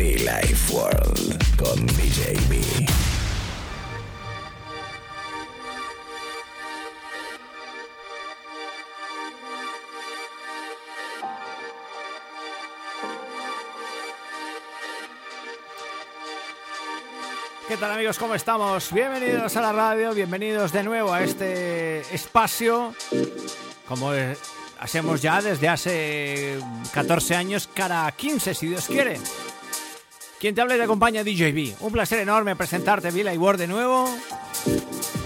Life World con DJB. ¿Qué tal amigos? ¿Cómo estamos? Bienvenidos a la radio, bienvenidos de nuevo a este espacio, como hacemos ya desde hace 14 años, cada 15 si Dios quiere. Quien te habla y te acompaña DJB. Un placer enorme presentarte Vila y Word de nuevo.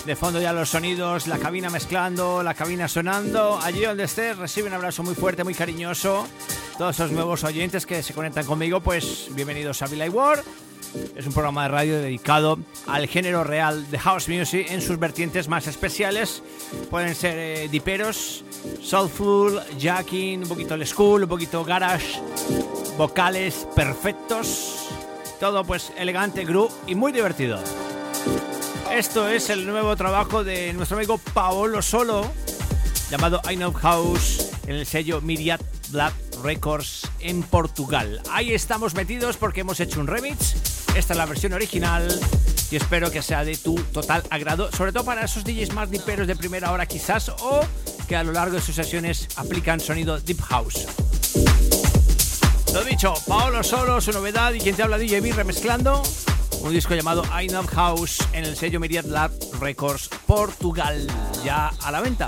De fondo ya los sonidos, la cabina mezclando, la cabina sonando. Allí donde estés, recibe un abrazo muy fuerte, muy cariñoso. Todos esos nuevos oyentes que se conectan conmigo, pues bienvenidos a Vila y Word. Es un programa de radio dedicado al género real de house music en sus vertientes más especiales. Pueden ser eh, diperos, soulful, jacking, un poquito el school, un poquito garage, vocales perfectos. Todo pues elegante, groove y muy divertido. Esto es el nuevo trabajo de nuestro amigo Paolo Solo, llamado I Know House, en el sello Myriad Black Records en Portugal. Ahí estamos metidos porque hemos hecho un remix. Esta es la versión original y espero que sea de tu total agrado, sobre todo para esos DJs más diperos de primera hora quizás o que a lo largo de sus sesiones aplican sonido Deep House. Lo dicho, Paolo Solo, su novedad y quien te habla DJB remezclando un disco llamado I Know House en el sello Myriad Lab Records Portugal, ya a la venta.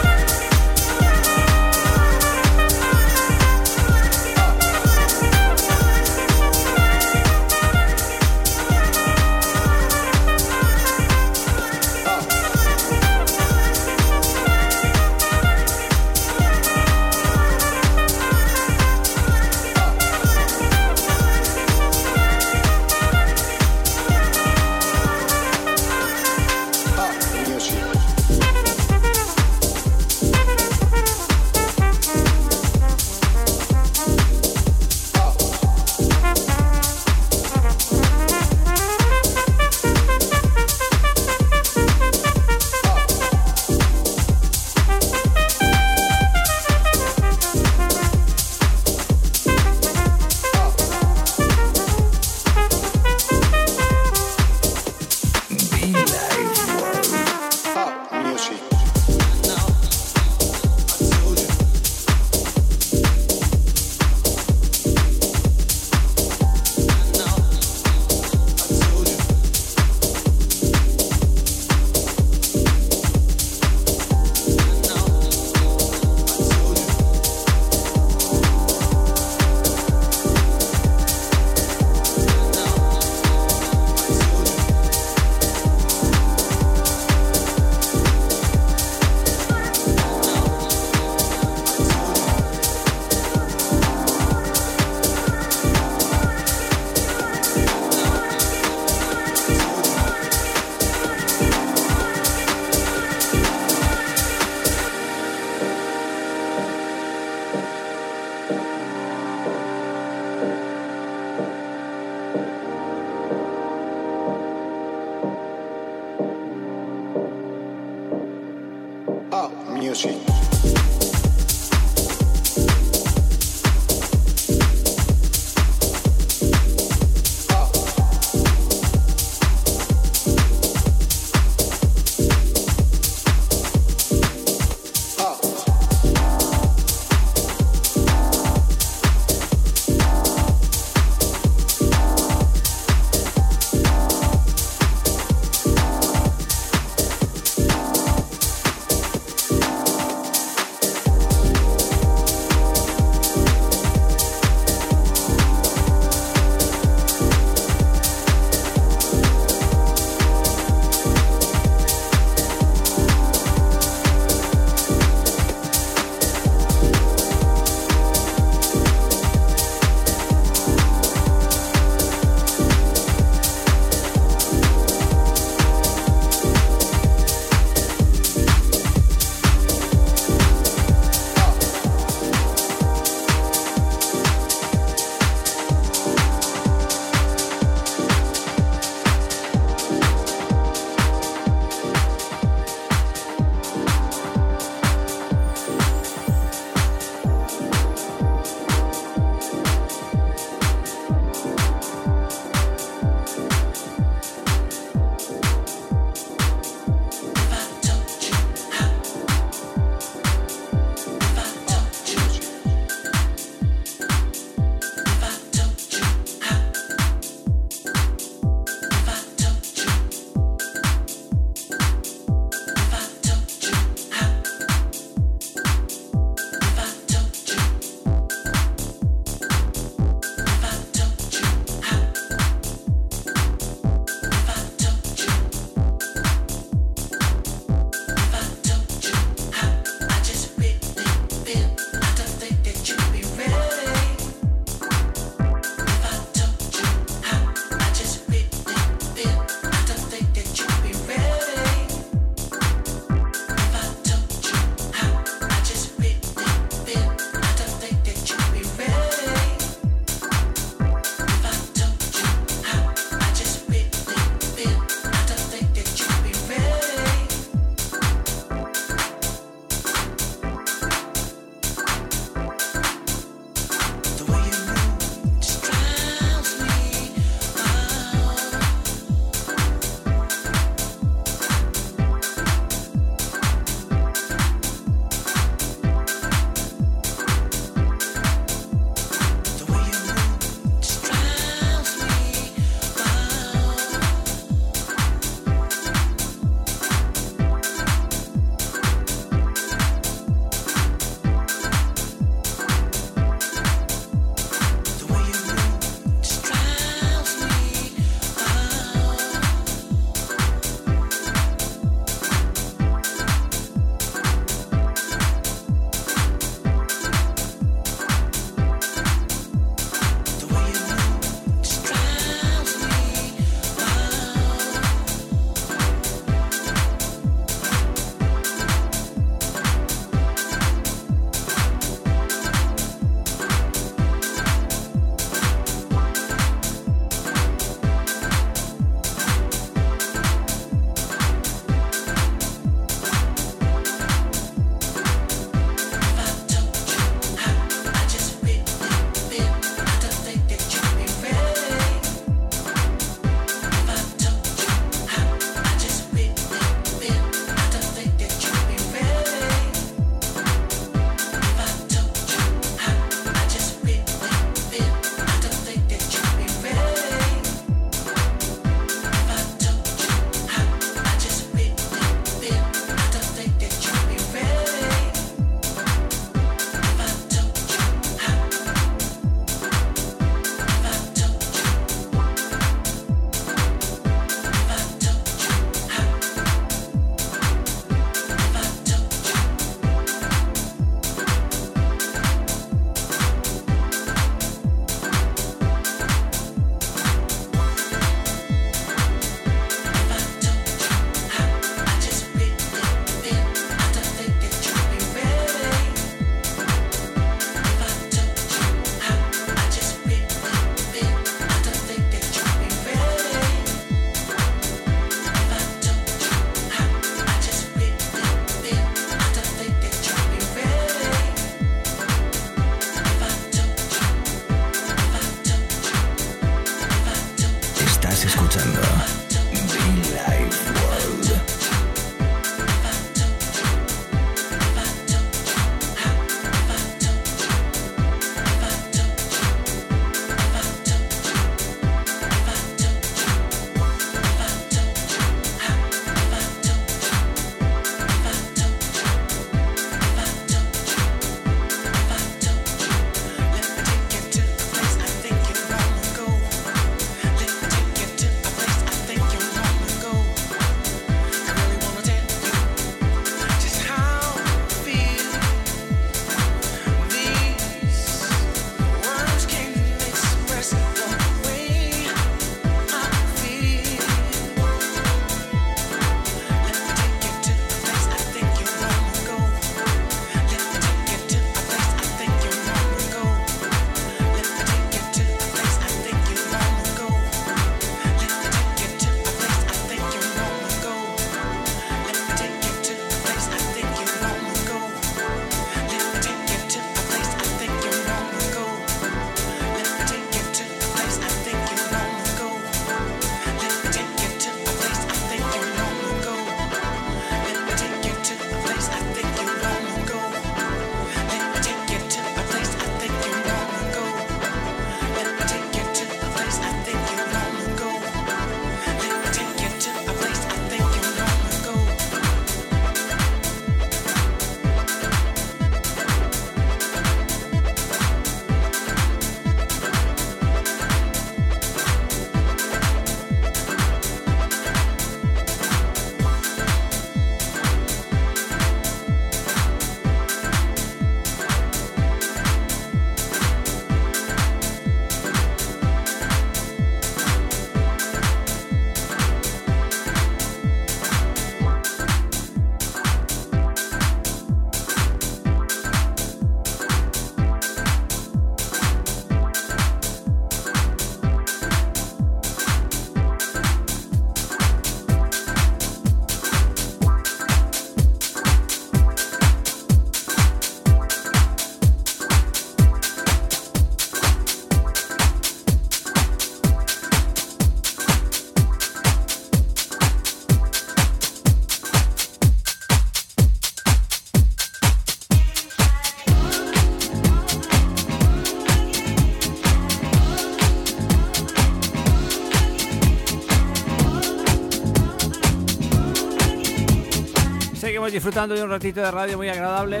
Seguimos disfrutando de un ratito de radio muy agradable.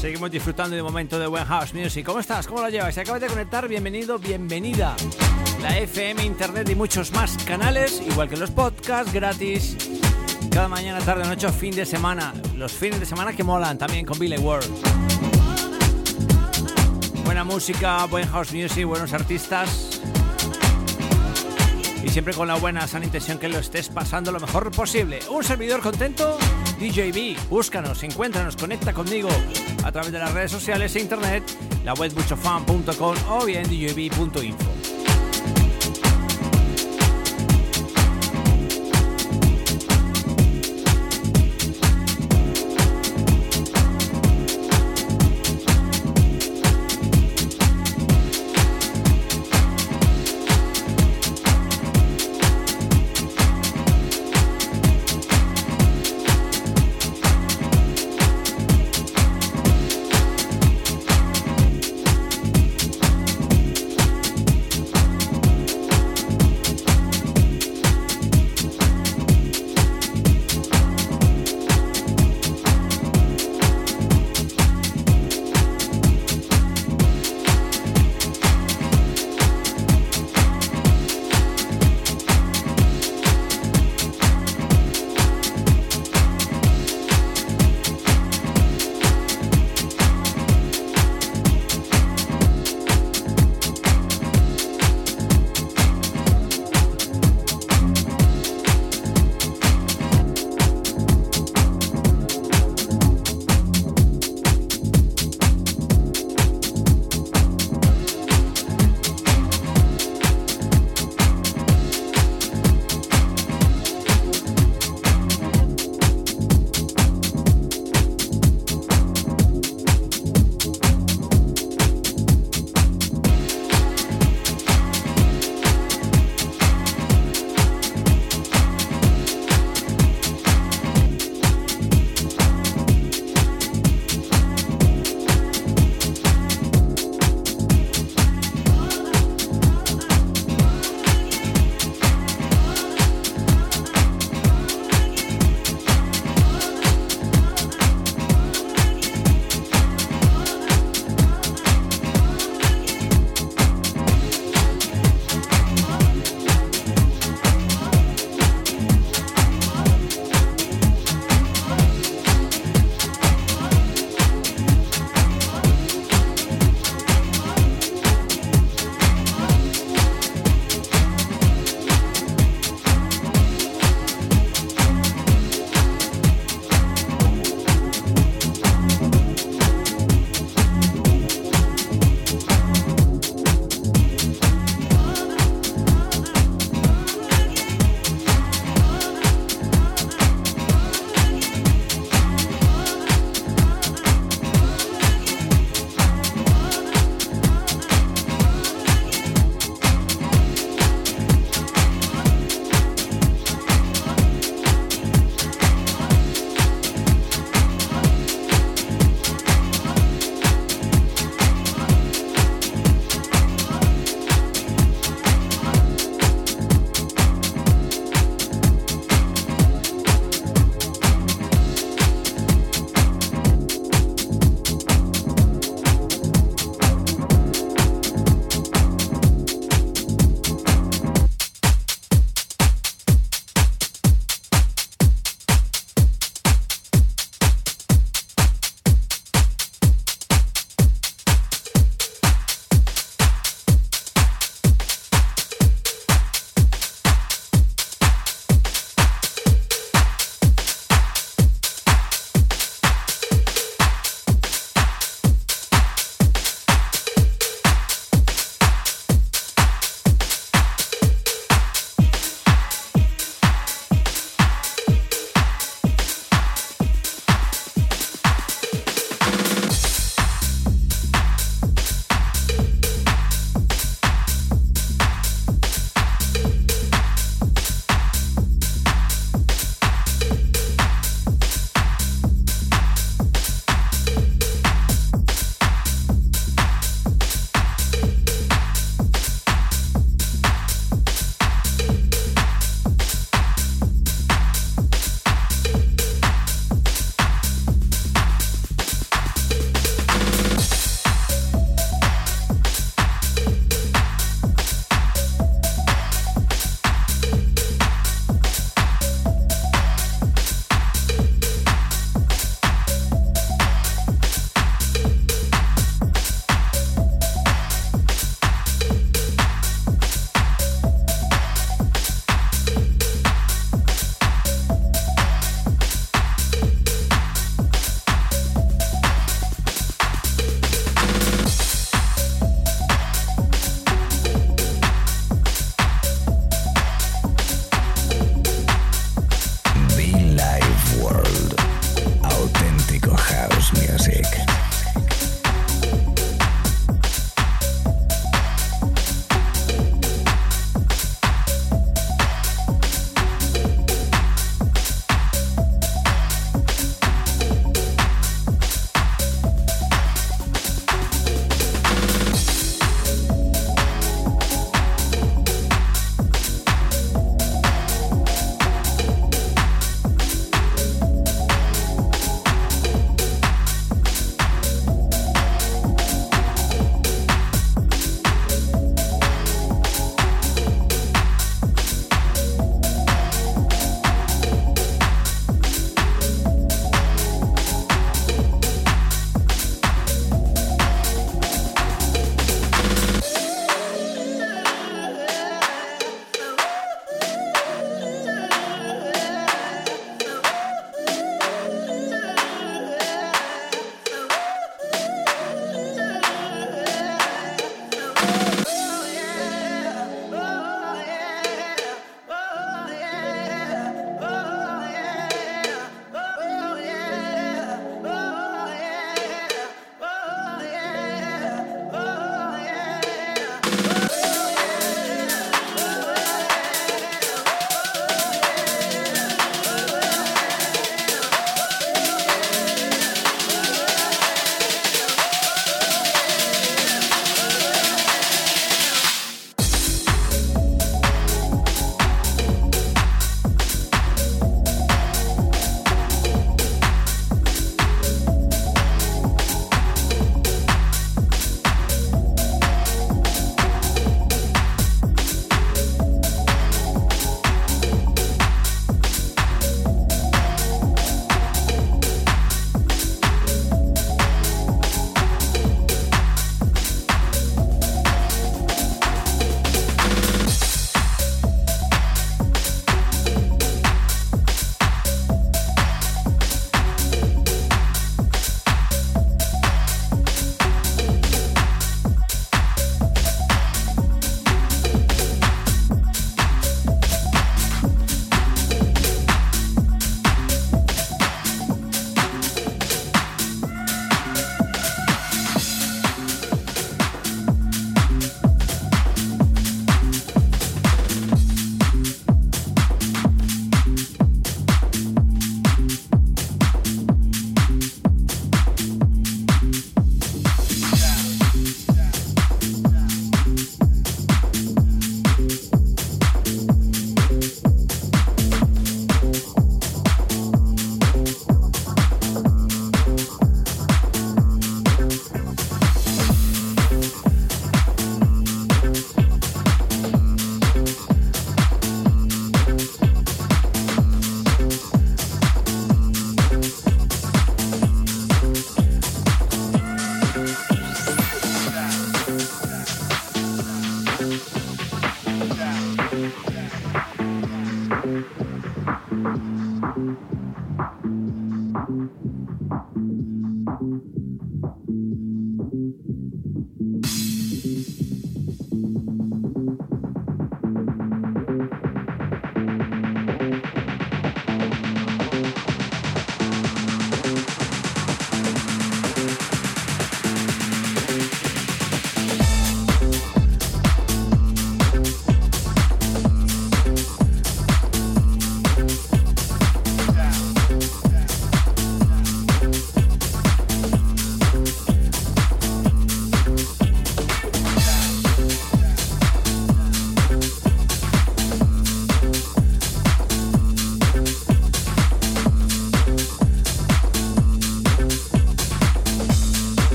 Seguimos disfrutando de un momento de buen house music. ¿Cómo estás? ¿Cómo lo llevas? Si acabas de conectar, bienvenido, bienvenida. La FM, Internet y muchos más canales, igual que los podcasts gratis. Cada mañana, tarde, noche, fin de semana. Los fines de semana que molan también con Billy World. Buena música, buen house music, buenos artistas. Siempre con la buena sana intención que lo estés pasando lo mejor posible. Un servidor contento, DJB. Búscanos, encuéntranos, conecta conmigo a través de las redes sociales e internet, la web muchofan.com o bien djb.info.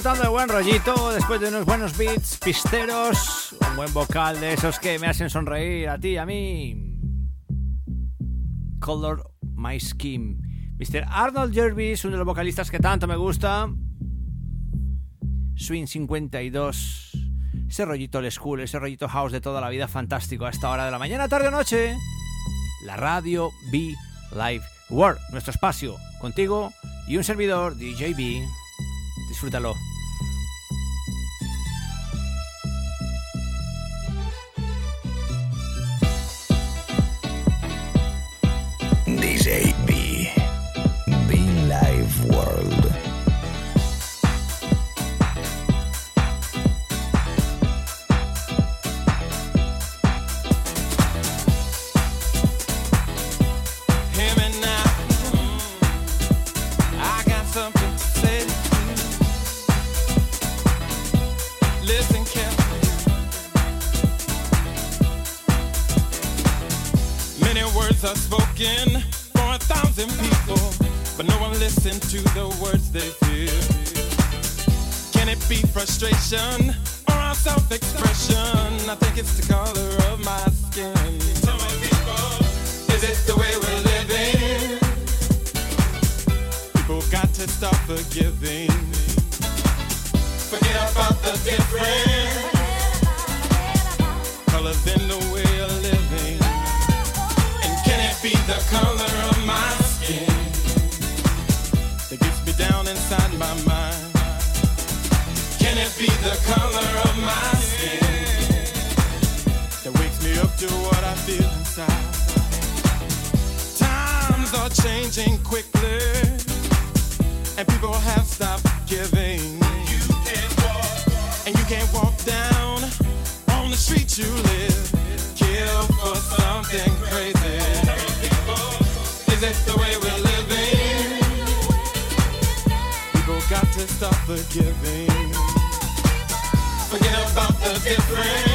disfrutando de buen rollito después de unos buenos beats pisteros, un buen vocal de esos que me hacen sonreír a ti, a mí. Color My Skin. Mr. Arnold Jervis, uno de los vocalistas que tanto me gusta. Swing 52. Ese rollito el school, ese rollito house de toda la vida fantástico a esta hora de la mañana, tarde o noche. La radio B Live World, nuestro espacio, contigo y un servidor, DJB. Disfrútalo. Be frustration or our self-expression? I think it's the color of my skin. Tell people, is it the way we're living? People got to stop forgiving. Forget about the different colors in the way be the color of my skin that wakes me up to what I feel inside? Times are changing quickly, and people have stopped giving. And you can't walk down on the street you live, kill for something crazy. Is it the way we're living? People got to stop forgiving. Forget about the difference.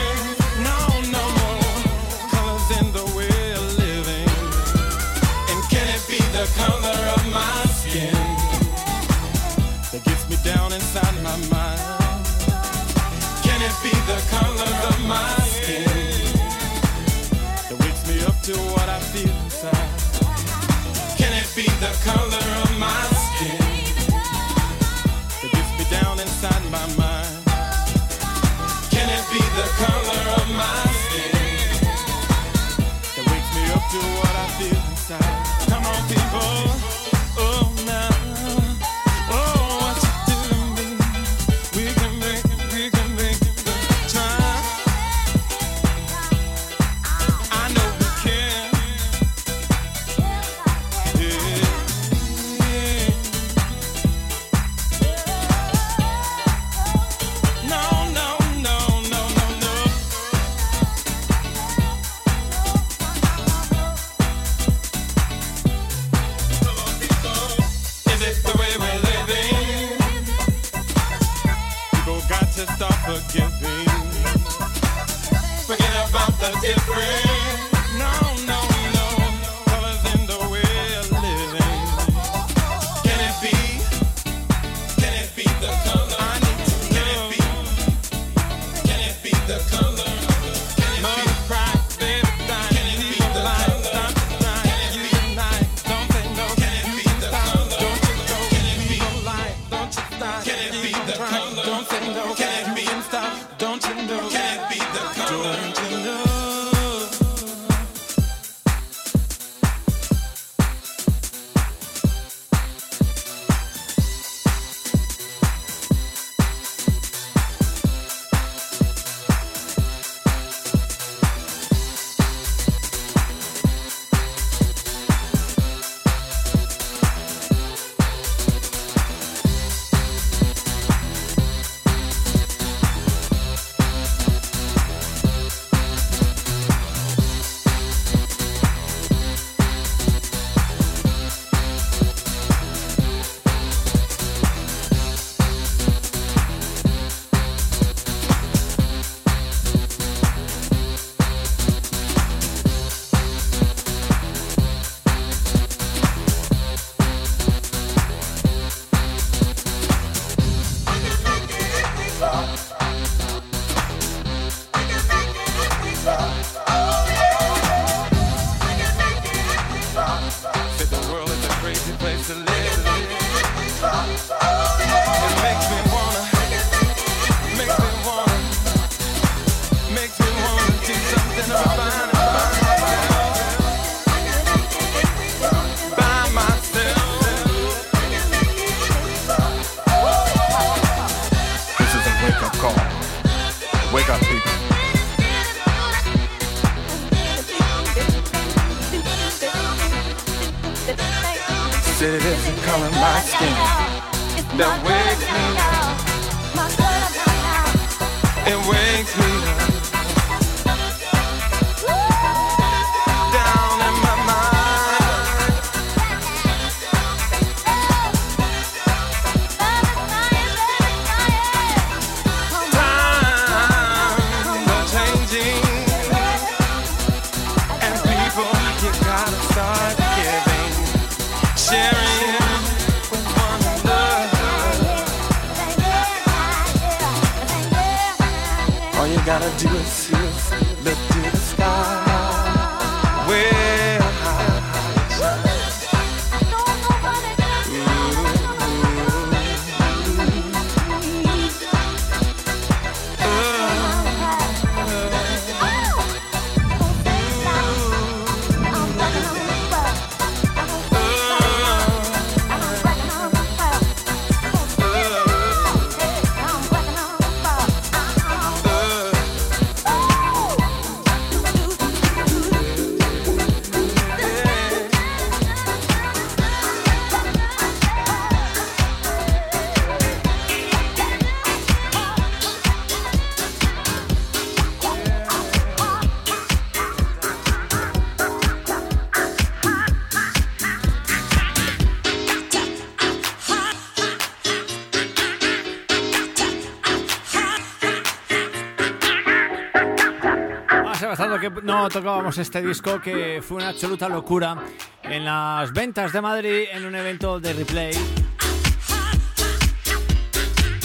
No tocábamos este disco que fue una absoluta locura en las ventas de Madrid en un evento de replay.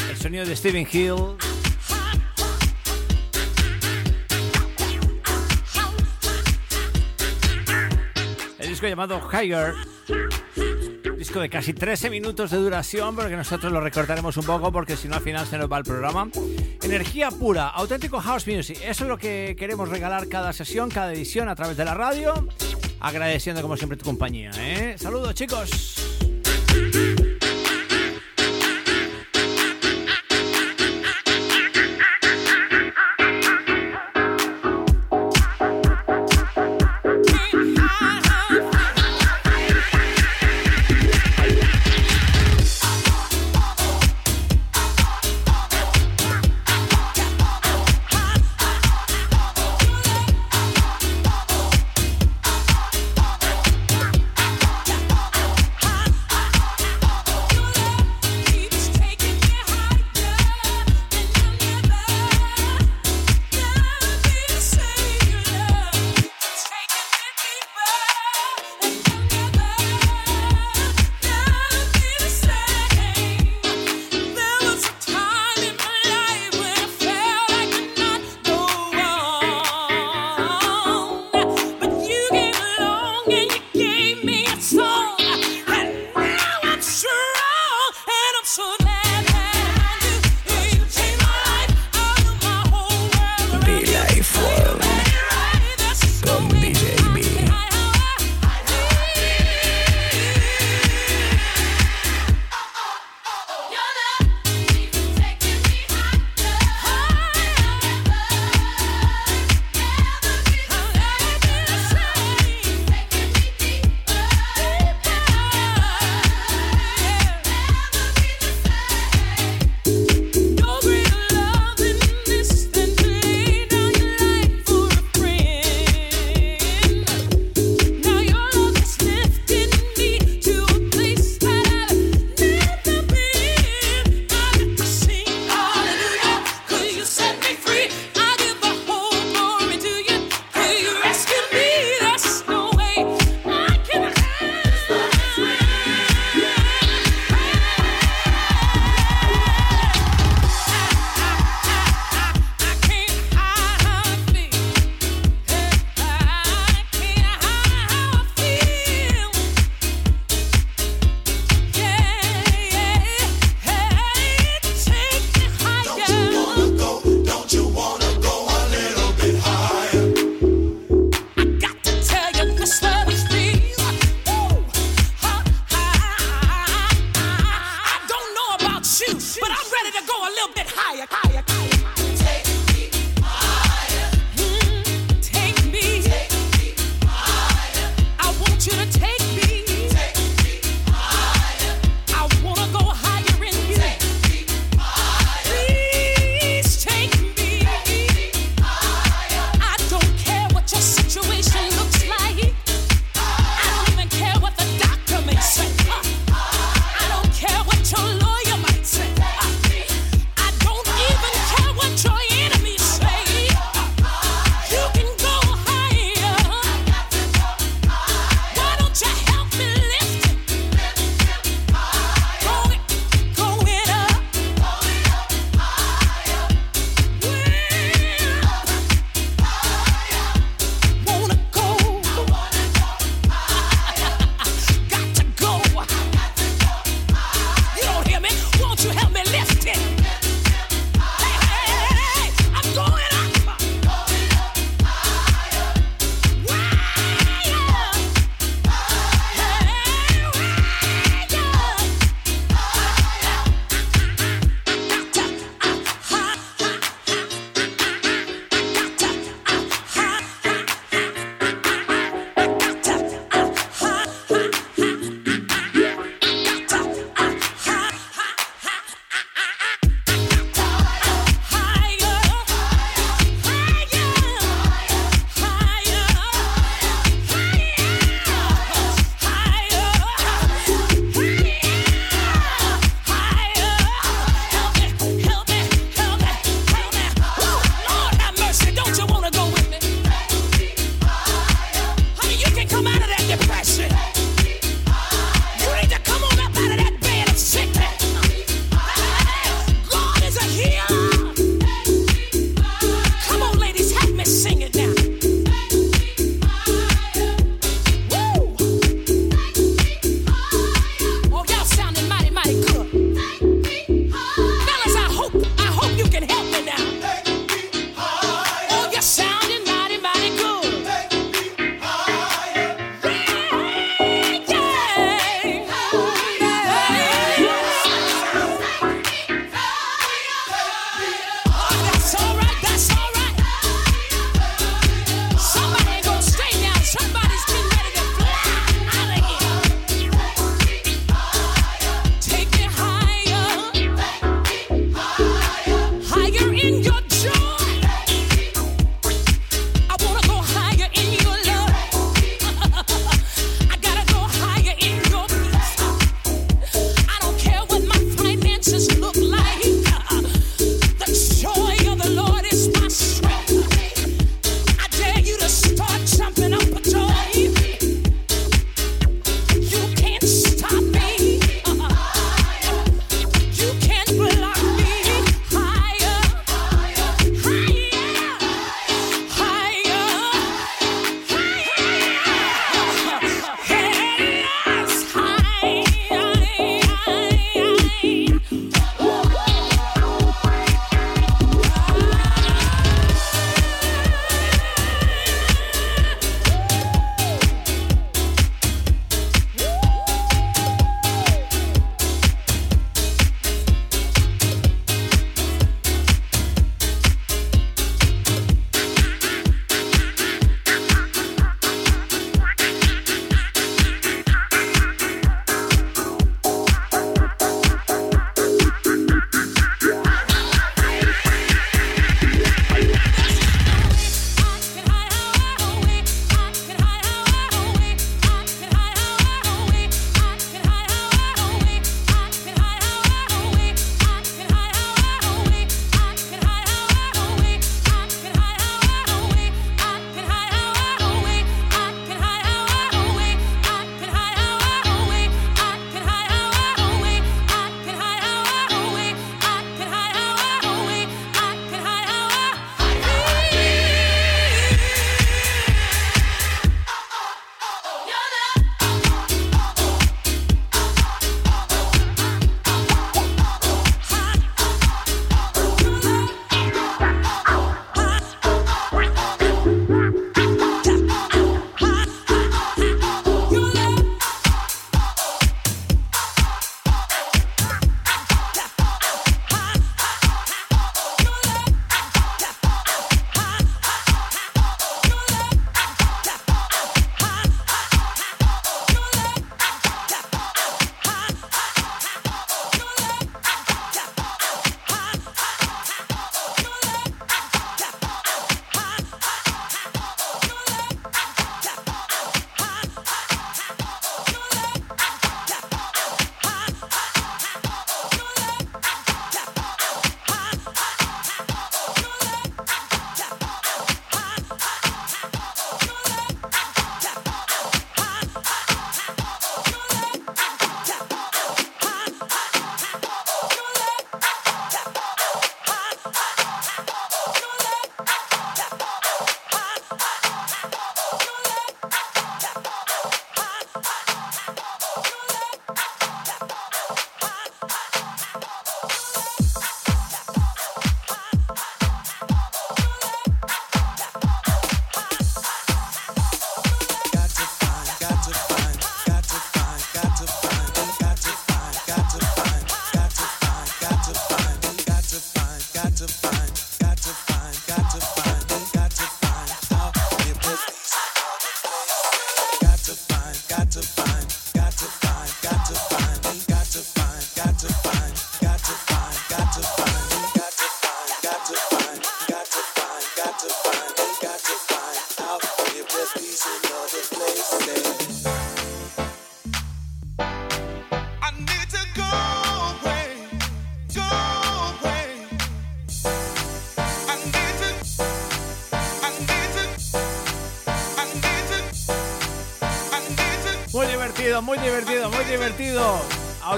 El sonido de Steven Hill. El disco llamado Higher disco de casi 13 minutos de duración, porque nosotros lo recortaremos un poco, porque si no al final se nos va el programa. Energía pura, auténtico house music. Eso es lo que queremos regalar cada sesión, cada edición a través de la radio. Agradeciendo como siempre tu compañía. ¿eh? Saludos chicos.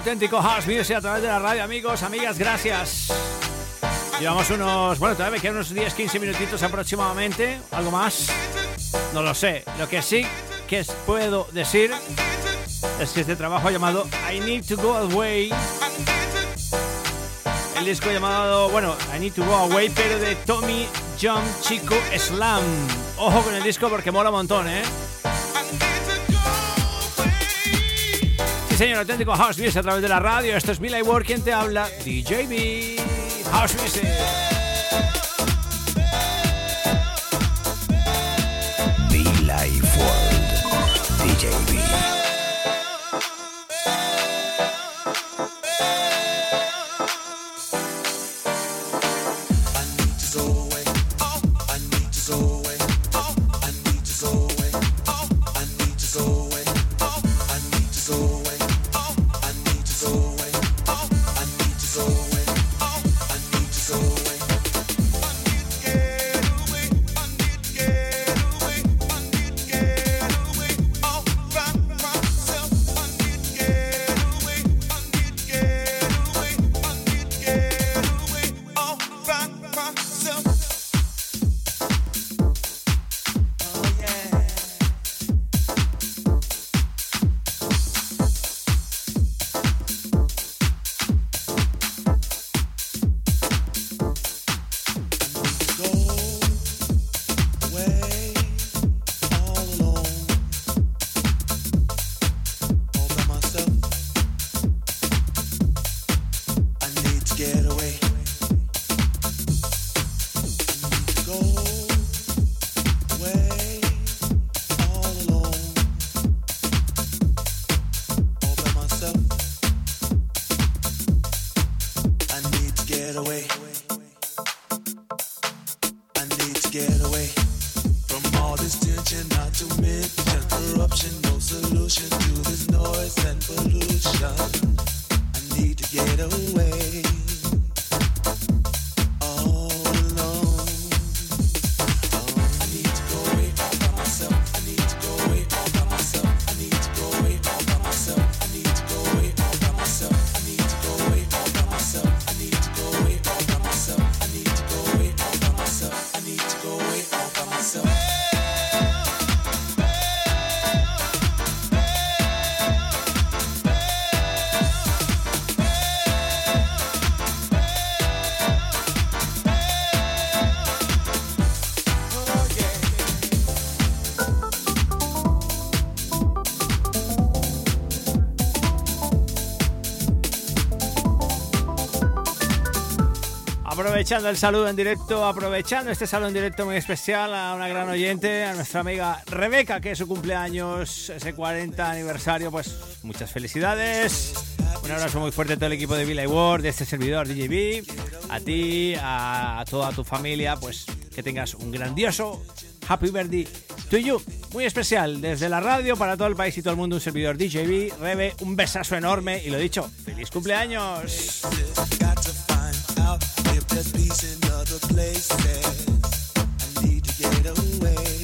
Auténtico House Music a través de la radio, amigos, amigas, gracias. Llevamos unos, bueno, todavía me quedan unos 10, 15 minutitos aproximadamente, algo más. No lo sé. Lo que sí que puedo decir es que este trabajo llamado I Need to Go Away el disco llamado, bueno, I Need to Go Away, pero de Tommy John Chico Slam. Ojo con el disco porque mola un montón, ¿eh? Sí, señor, auténtico House Music a través de la radio. Esto es Billy Ward quien te habla, DJB House Music. Aprovechando el saludo en directo, aprovechando este saludo en directo muy especial a una gran oyente, a nuestra amiga Rebeca, que es su cumpleaños, ese 40 aniversario, pues muchas felicidades. Un abrazo muy fuerte a todo el equipo de Villa World, de este servidor DJB, a ti, a toda tu familia, pues que tengas un grandioso Happy Birthday to you. Muy especial desde la radio para todo el país y todo el mundo, un servidor DJB. Rebe, un besazo enorme y lo dicho, feliz cumpleaños. There's peace in other places. I need to get away.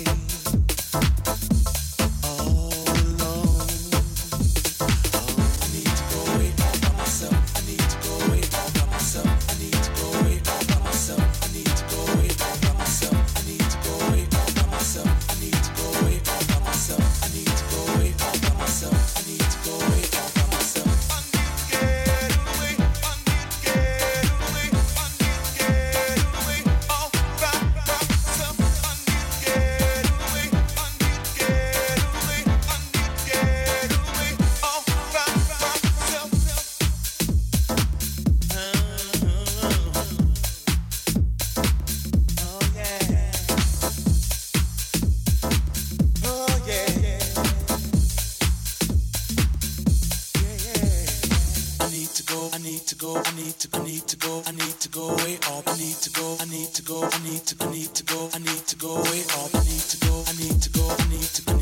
way up. I need to go. I need to go. I need to. I need to go. I need to go way up. I need to go. I need to go. I need to. Go.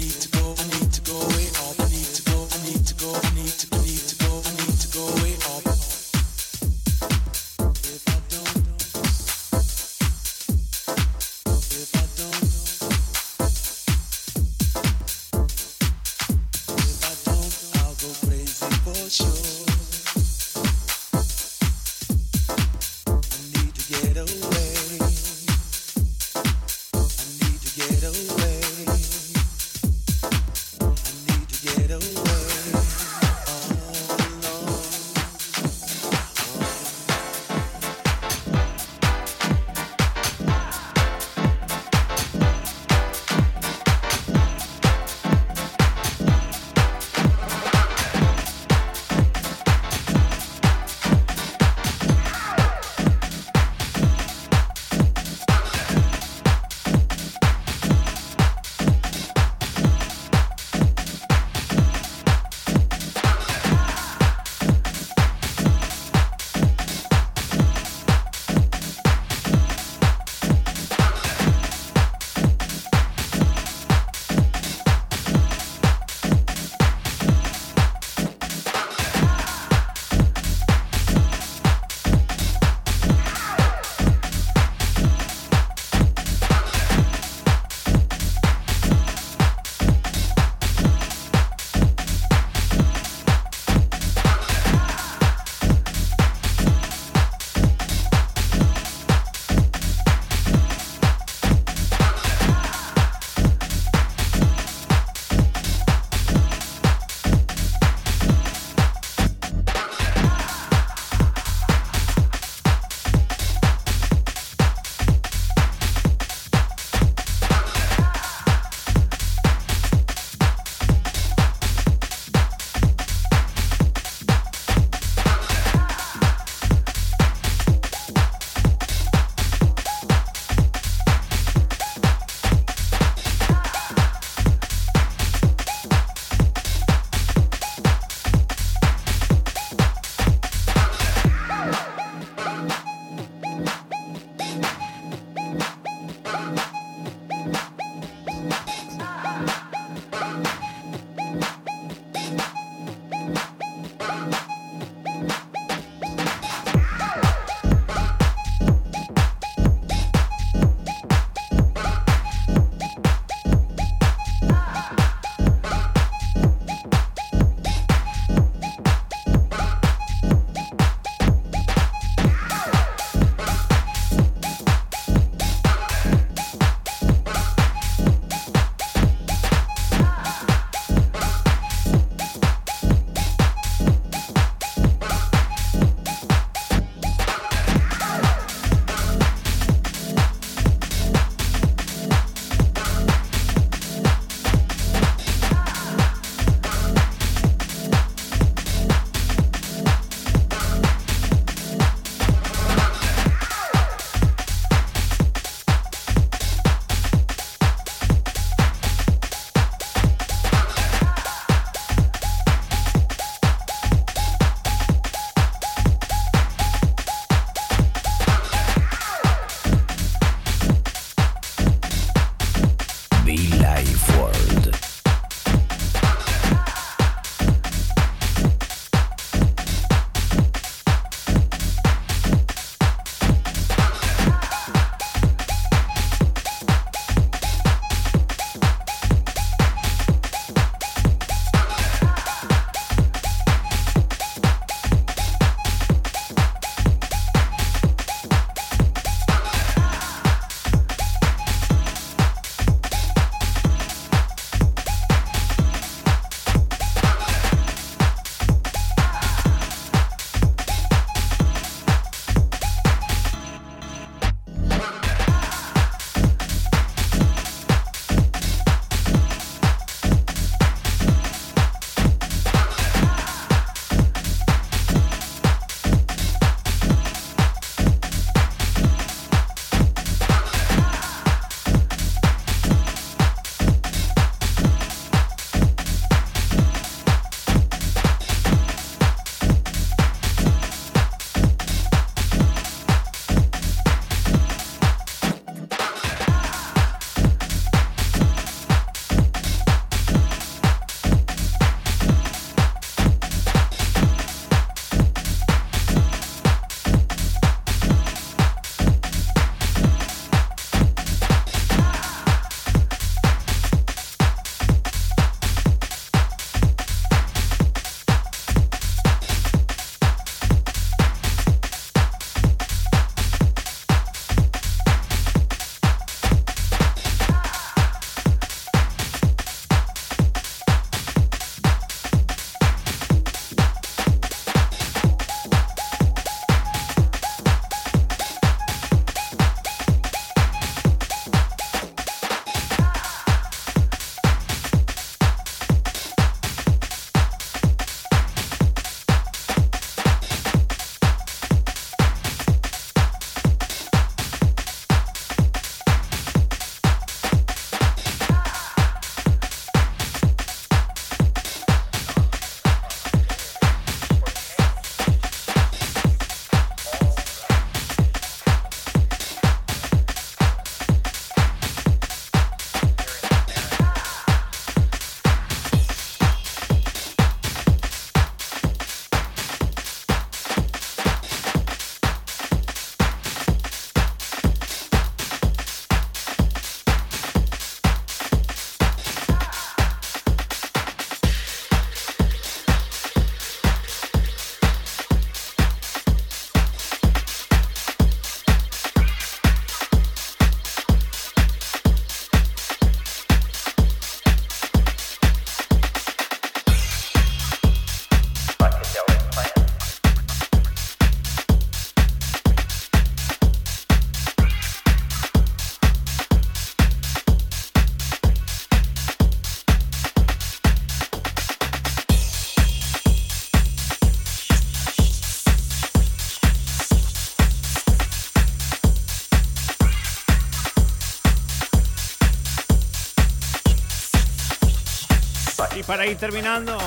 Para ir terminando,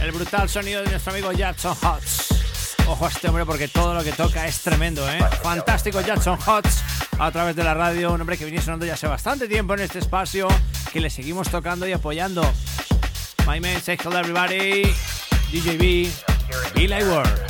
el brutal sonido de nuestro amigo Jackson Hotz. Ojo a este hombre porque todo lo que toca es tremendo, ¿eh? Fantástico Jackson Hotz a través de la radio, un hombre que viene sonando ya hace bastante tiempo en este espacio, que le seguimos tocando y apoyando. My man, say hello everybody, DJB, Billy Ward.